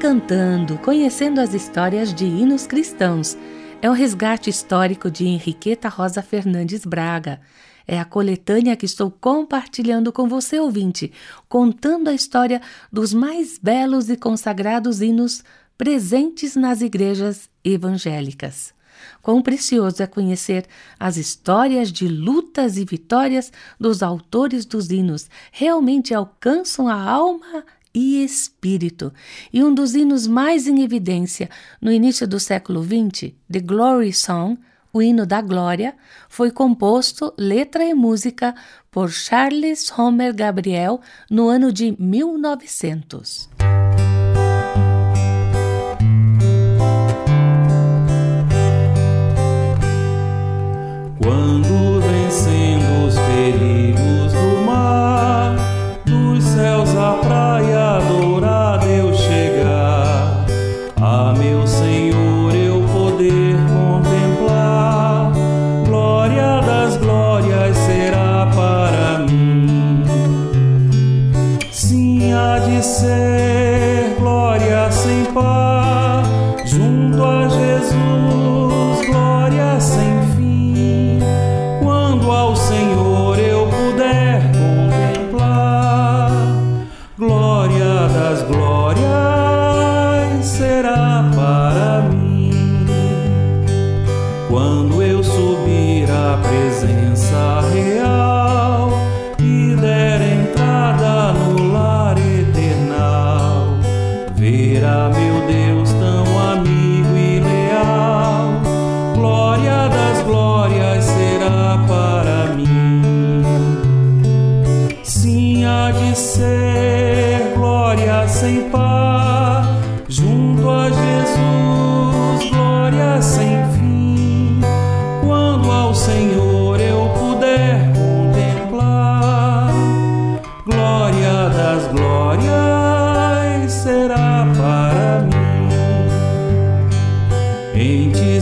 Cantando, conhecendo as histórias de hinos cristãos. É o resgate histórico de Henriqueta Rosa Fernandes Braga. É a coletânea que estou compartilhando com você, ouvinte, contando a história dos mais belos e consagrados hinos presentes nas igrejas evangélicas. Quão precioso é conhecer as histórias de lutas e vitórias dos autores dos hinos, realmente alcançam a alma e espírito. E um dos hinos mais em evidência no início do século XX, The Glory Song, o hino da glória, foi composto, letra e música, por Charles Homer Gabriel no ano de 1900. Quando subir à presença real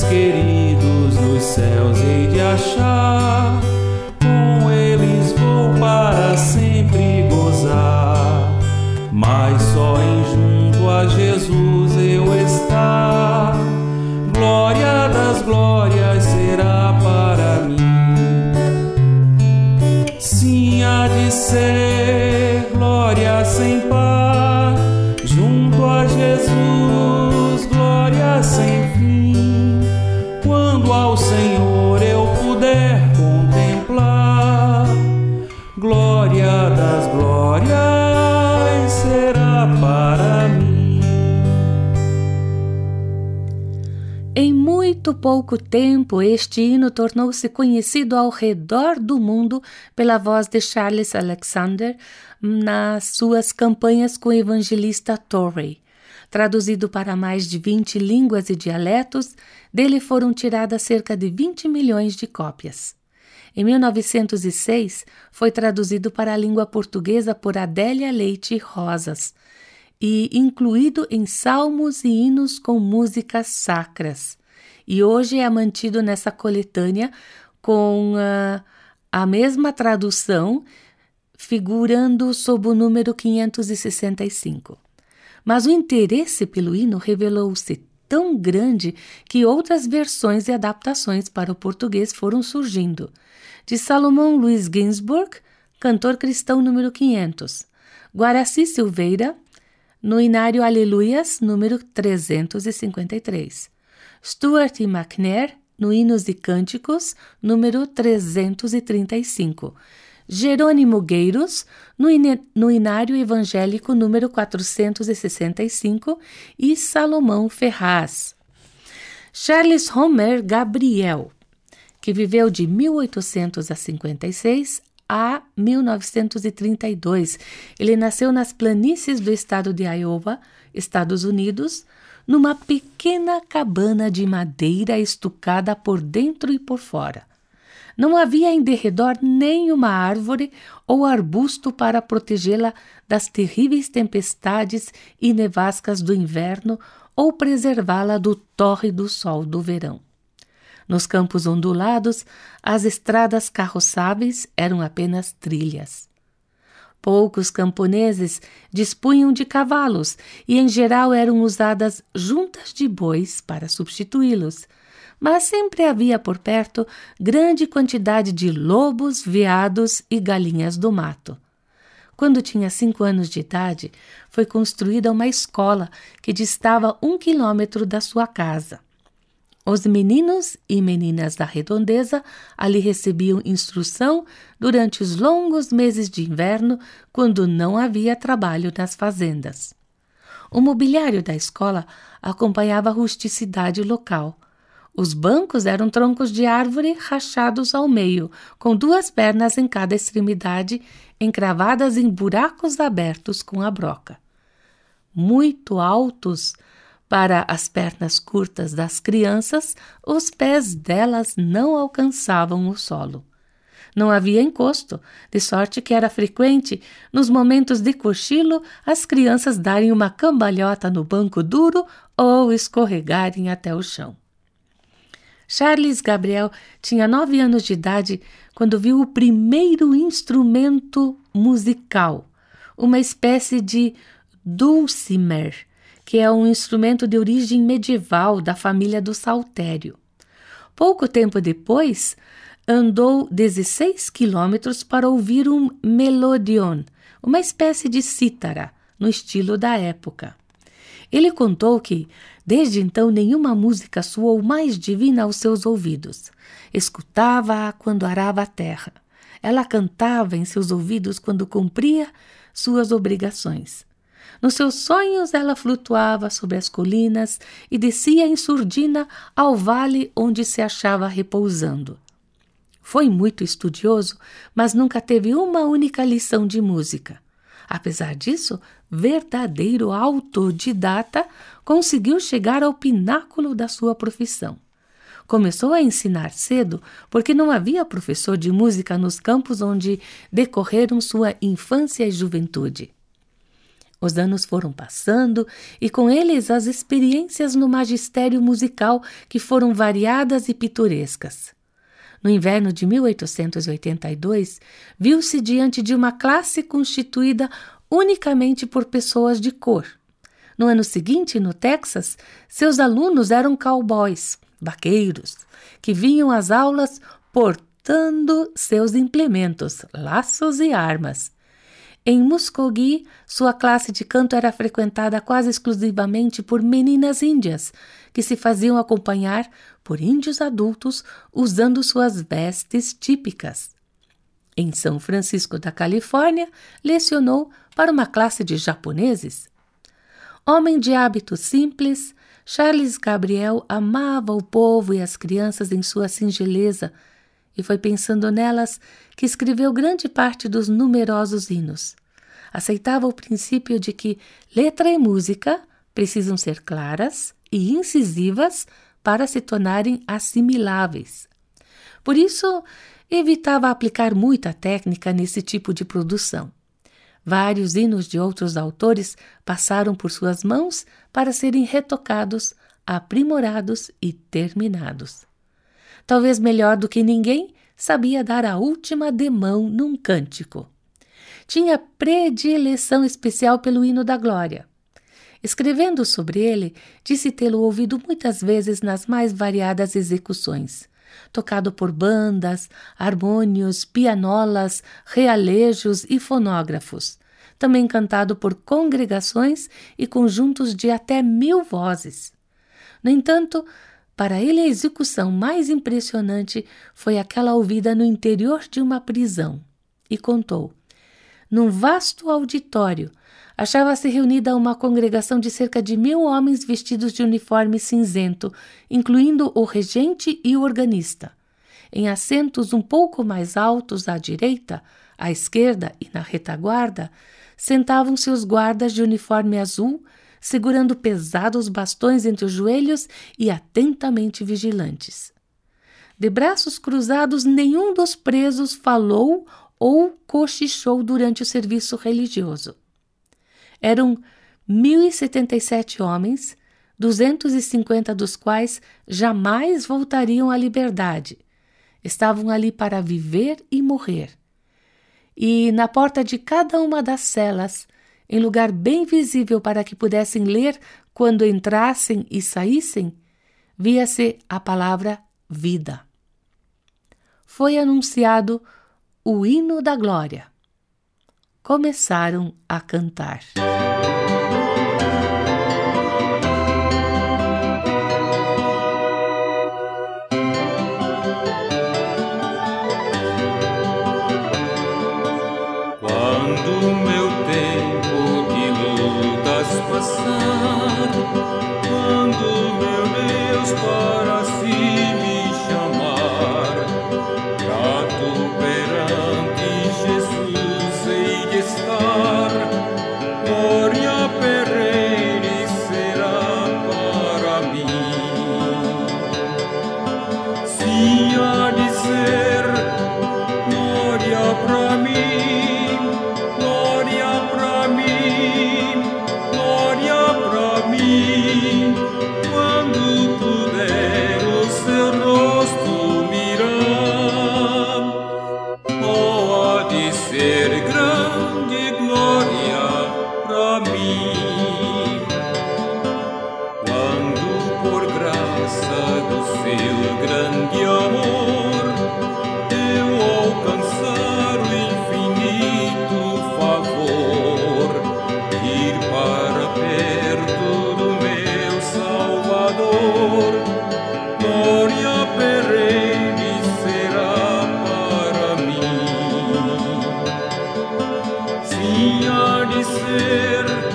Queridos nos céus hei de achar, pouco tempo, este hino tornou-se conhecido ao redor do mundo pela voz de Charles Alexander nas suas campanhas com o evangelista Torrey. Traduzido para mais de 20 línguas e dialetos, dele foram tiradas cerca de 20 milhões de cópias. Em 1906, foi traduzido para a língua portuguesa por Adélia Leite Rosas e incluído em salmos e hinos com músicas sacras. E hoje é mantido nessa coletânea com uh, a mesma tradução, figurando sob o número 565. Mas o interesse pelo hino revelou-se tão grande que outras versões e adaptações para o português foram surgindo. De Salomão Luiz Ginsburg, cantor cristão número 500. Guaraci Silveira, no Inário Aleluias, número 353. Stuart e McNair, no Hinos e Cânticos, número 335. Jerônimo Gueiros, no, no Inário Evangélico, número 465. E Salomão Ferraz. Charles Homer Gabriel, que viveu de 1856 a 1932. Ele nasceu nas planícies do estado de Iowa, Estados Unidos, numa pequena cabana de madeira estucada por dentro e por fora. Não havia em derredor nenhuma árvore ou arbusto para protegê-la das terríveis tempestades e nevascas do inverno ou preservá-la do tórrido sol do verão. Nos campos ondulados, as estradas carroçáveis eram apenas trilhas. Poucos camponeses dispunham de cavalos e, em geral, eram usadas juntas de bois para substituí-los, mas sempre havia por perto grande quantidade de lobos, veados e galinhas do mato. Quando tinha cinco anos de idade, foi construída uma escola que distava um quilômetro da sua casa. Os meninos e meninas da redondeza ali recebiam instrução durante os longos meses de inverno, quando não havia trabalho nas fazendas. O mobiliário da escola acompanhava a rusticidade local. Os bancos eram troncos de árvore rachados ao meio, com duas pernas em cada extremidade, encravadas em buracos abertos com a broca. Muito altos, para as pernas curtas das crianças, os pés delas não alcançavam o solo. Não havia encosto, de sorte que era frequente, nos momentos de cochilo, as crianças darem uma cambalhota no banco duro ou escorregarem até o chão. Charles Gabriel tinha nove anos de idade quando viu o primeiro instrumento musical, uma espécie de dulcimer, que é um instrumento de origem medieval da família do saltério. Pouco tempo depois, andou 16 quilômetros para ouvir um melodion, uma espécie de cítara, no estilo da época. Ele contou que, desde então, nenhuma música soou mais divina aos seus ouvidos. Escutava-a quando arava a terra. Ela cantava em seus ouvidos quando cumpria suas obrigações. Nos seus sonhos, ela flutuava sobre as colinas e descia em surdina ao vale onde se achava repousando. Foi muito estudioso, mas nunca teve uma única lição de música. Apesar disso, verdadeiro autodidata, conseguiu chegar ao pináculo da sua profissão. Começou a ensinar cedo porque não havia professor de música nos campos onde decorreram sua infância e juventude. Os anos foram passando e com eles as experiências no magistério musical que foram variadas e pitorescas. No inverno de 1882, viu-se diante de uma classe constituída unicamente por pessoas de cor. No ano seguinte, no Texas, seus alunos eram cowboys, vaqueiros, que vinham às aulas portando seus implementos, laços e armas. Em Muskogee, sua classe de canto era frequentada quase exclusivamente por meninas índias, que se faziam acompanhar por índios adultos usando suas vestes típicas. Em São Francisco da Califórnia, lecionou para uma classe de japoneses. Homem de hábitos simples, Charles Gabriel amava o povo e as crianças em sua singeleza e foi pensando nelas que escreveu grande parte dos numerosos hinos. Aceitava o princípio de que letra e música precisam ser claras e incisivas para se tornarem assimiláveis. Por isso, evitava aplicar muita técnica nesse tipo de produção. Vários hinos de outros autores passaram por suas mãos para serem retocados, aprimorados e terminados talvez melhor do que ninguém, sabia dar a última demão num cântico. Tinha predileção especial pelo hino da glória. Escrevendo sobre ele, disse tê-lo ouvido muitas vezes nas mais variadas execuções, tocado por bandas, harmônios, pianolas, realejos e fonógrafos, também cantado por congregações e conjuntos de até mil vozes. No entanto, para ele, a execução mais impressionante foi aquela ouvida no interior de uma prisão. E contou: Num vasto auditório, achava-se reunida uma congregação de cerca de mil homens vestidos de uniforme cinzento, incluindo o regente e o organista. em assentos um pouco mais altos à direita, à esquerda e na retaguarda, sentavam-se os guardas de uniforme azul, segurando pesados bastões entre os joelhos e atentamente vigilantes. De braços cruzados, nenhum dos presos falou ou cochichou durante o serviço religioso. Eram 1.077 homens, 250 dos quais jamais voltariam à liberdade. Estavam ali para viver e morrer. E na porta de cada uma das celas, em lugar bem visível para que pudessem ler quando entrassem e saíssem, via-se a palavra vida. Foi anunciado o hino da glória. Começaram a cantar. ser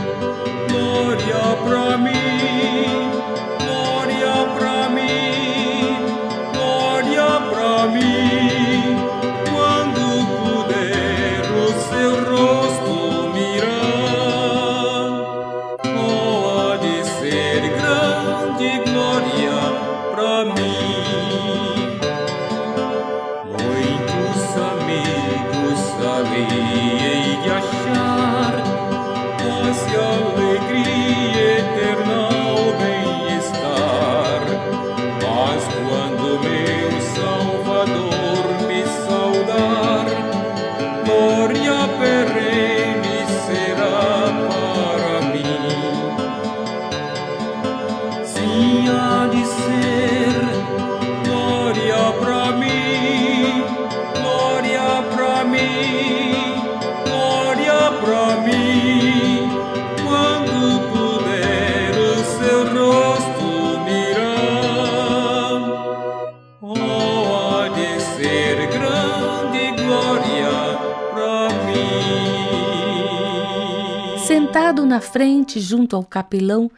Sentado na frente, junto ao capelão,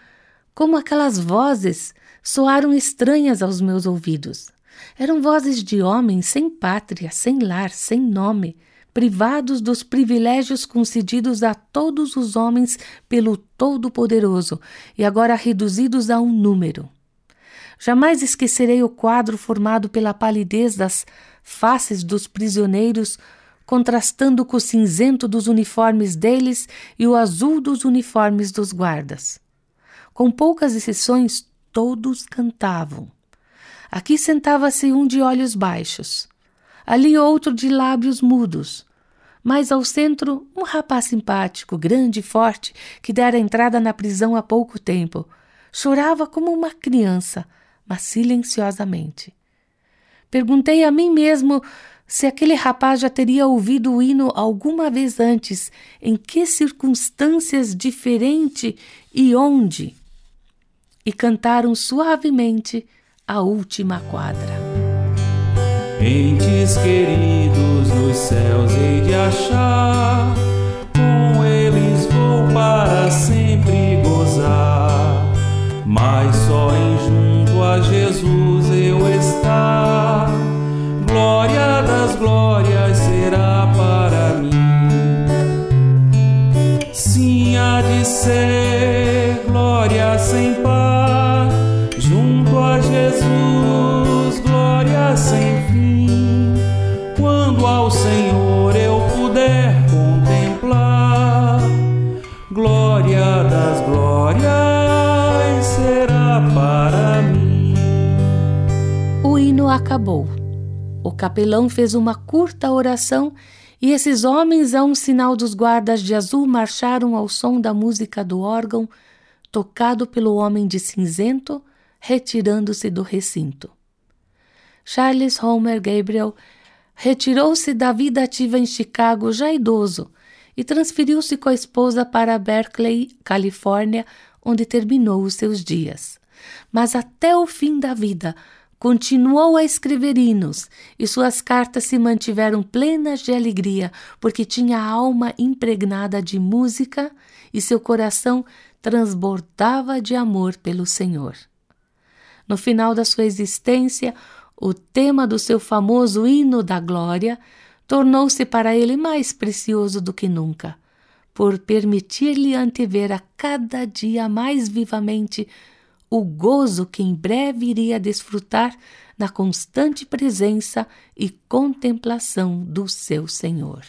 como aquelas vozes soaram estranhas aos meus ouvidos. Eram vozes de homens sem pátria, sem lar, sem nome, privados dos privilégios concedidos a todos os homens pelo Todo-Poderoso e agora reduzidos a um número. Jamais esquecerei o quadro formado pela palidez das faces dos prisioneiros contrastando com o cinzento dos uniformes deles e o azul dos uniformes dos guardas. Com poucas exceções, todos cantavam. Aqui sentava-se um de olhos baixos, ali outro de lábios mudos, mais ao centro um rapaz simpático, grande e forte, que dera entrada na prisão há pouco tempo. Chorava como uma criança, mas silenciosamente. Perguntei a mim mesmo se aquele rapaz já teria ouvido o hino alguma vez antes, em que circunstâncias diferente e onde. E cantaram suavemente a última quadra. Entes queridos nos céus hei de achar, com eles vou para sempre acabou. O capelão fez uma curta oração e esses homens, a um sinal dos guardas de azul, marcharam ao som da música do órgão, tocado pelo homem de cinzento, retirando-se do recinto. Charles Homer Gabriel retirou-se da vida ativa em Chicago já idoso e transferiu-se com a esposa para Berkeley, Califórnia, onde terminou os seus dias. Mas até o fim da vida, Continuou a escrever hinos e suas cartas se mantiveram plenas de alegria, porque tinha a alma impregnada de música e seu coração transbordava de amor pelo Senhor. No final da sua existência, o tema do seu famoso hino da glória tornou-se para ele mais precioso do que nunca, por permitir-lhe antever a cada dia mais vivamente o gozo que em breve iria desfrutar na constante presença e contemplação do seu Senhor.